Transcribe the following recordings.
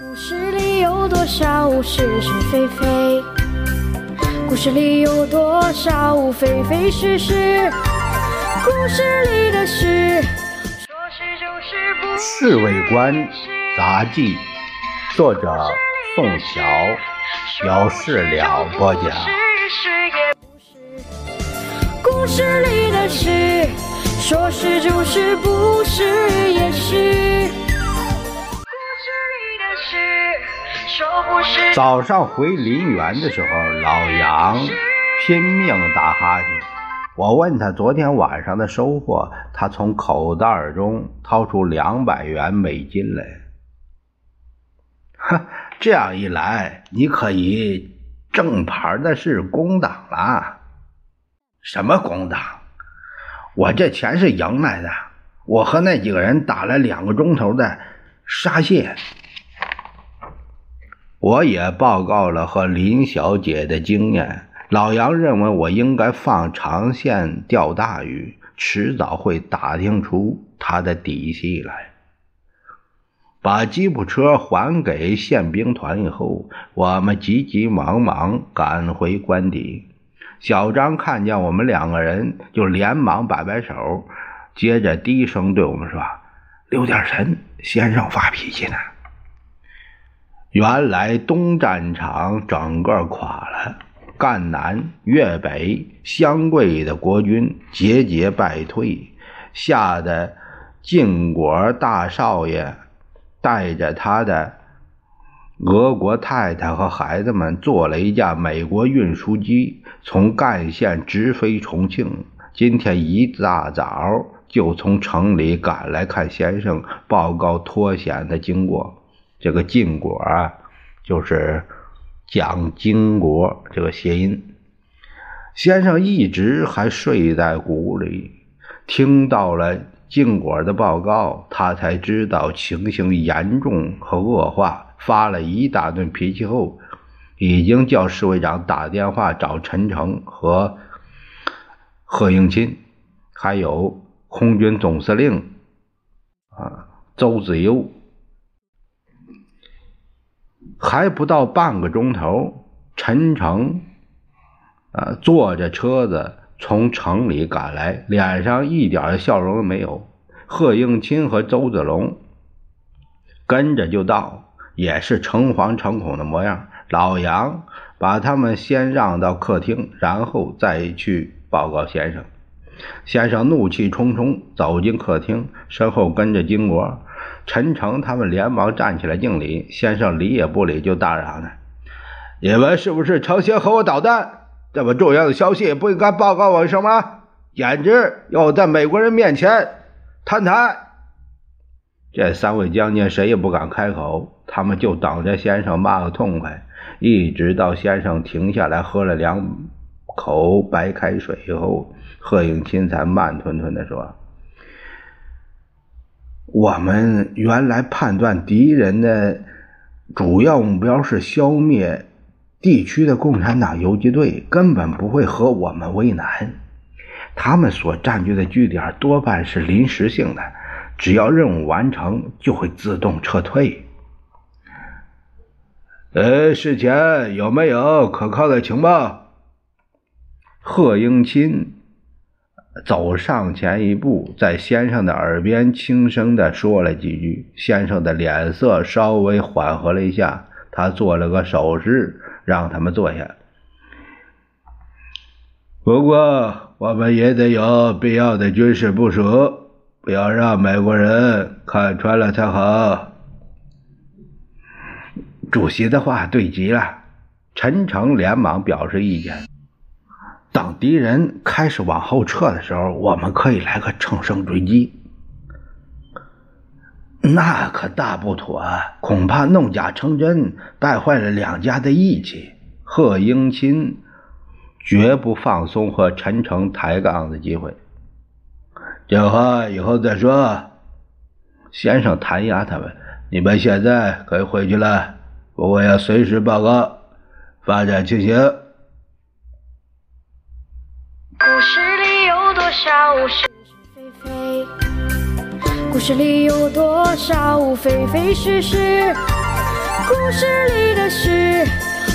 故事里有多少是是非非？故事里有多少非非是是？故事里的事，说是就是，不《侍卫官杂记》，作者宋乔，有事了播讲。故事里的事，说是就是，不是也是。早上回林园的时候，老杨拼命打哈欠。我问他昨天晚上的收获，他从口袋中掏出两百元美金来。哼，这样一来，你可以正牌的是工党了。什么工党？我这钱是赢来的。我和那几个人打了两个钟头的沙蟹。我也报告了和林小姐的经验。老杨认为我应该放长线钓大鱼，迟早会打听出他的底细来。把吉普车还给宪兵团以后，我们急急忙忙赶回官邸。小张看见我们两个人，就连忙摆摆手，接着低声对我们说：“留点神，先生发脾气呢。”原来东战场整个垮了。赣南、粤北、湘桂的国军节节败退，吓得晋国大少爷带着他的俄国太太和孩子们，坐了一架美国运输机，从赣县直飞重庆。今天一大早就从城里赶来看先生，报告脱险的经过。这个晋国啊，就是。蒋经国这个谐音，先生一直还睡在鼓里，听到了经国的报告，他才知道情形严重和恶化，发了一大顿脾气后，已经叫侍卫长打电话找陈诚和贺应钦，还有空军总司令啊周子优。还不到半个钟头，陈诚，啊，坐着车子从城里赶来，脸上一点笑容都没有。贺应钦和周子龙跟着就到，也是诚惶诚恐的模样。老杨把他们先让到客厅，然后再去报告先生。先生怒气冲冲走进客厅，身后跟着金国。陈诚他们连忙站起来敬礼，先生理也不理，就大嚷着：“你们是不是成心和我捣蛋？这么重要的消息不应该报告我一声吗？简直要在美国人面前摊台！”这三位将军谁也不敢开口，他们就等着先生骂个痛快。一直到先生停下来喝了两口白开水以后，贺应钦才慢吞吞地说。我们原来判断敌人的主要目标是消灭地区的共产党游击队，根本不会和我们为难。他们所占据的据点多半是临时性的，只要任务完成，就会自动撤退。呃，事前有没有可靠的情报？贺应钦。走上前一步，在先生的耳边轻声的说了几句。先生的脸色稍微缓和了一下，他做了个手势，让他们坐下。不过，我们也得有必要的军事部署，不要让美国人看穿了才好。主席的话对极了，陈诚连忙表示意见。当敌人开始往后撤的时候，我们可以来个乘胜追击。那可大不妥，恐怕弄假成真，带坏了两家的义气。贺应钦绝不放松和陈诚抬杠的机会。这话以后再说。先生弹压他们，你们现在可以回去了，不过要随时报告发展情形。故事里有多少是是非非？故事里有多少非非是是？故事里的事，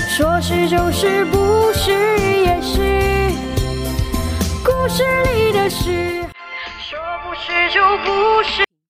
说是就是，不是也是。故事里的事，说不是就不是。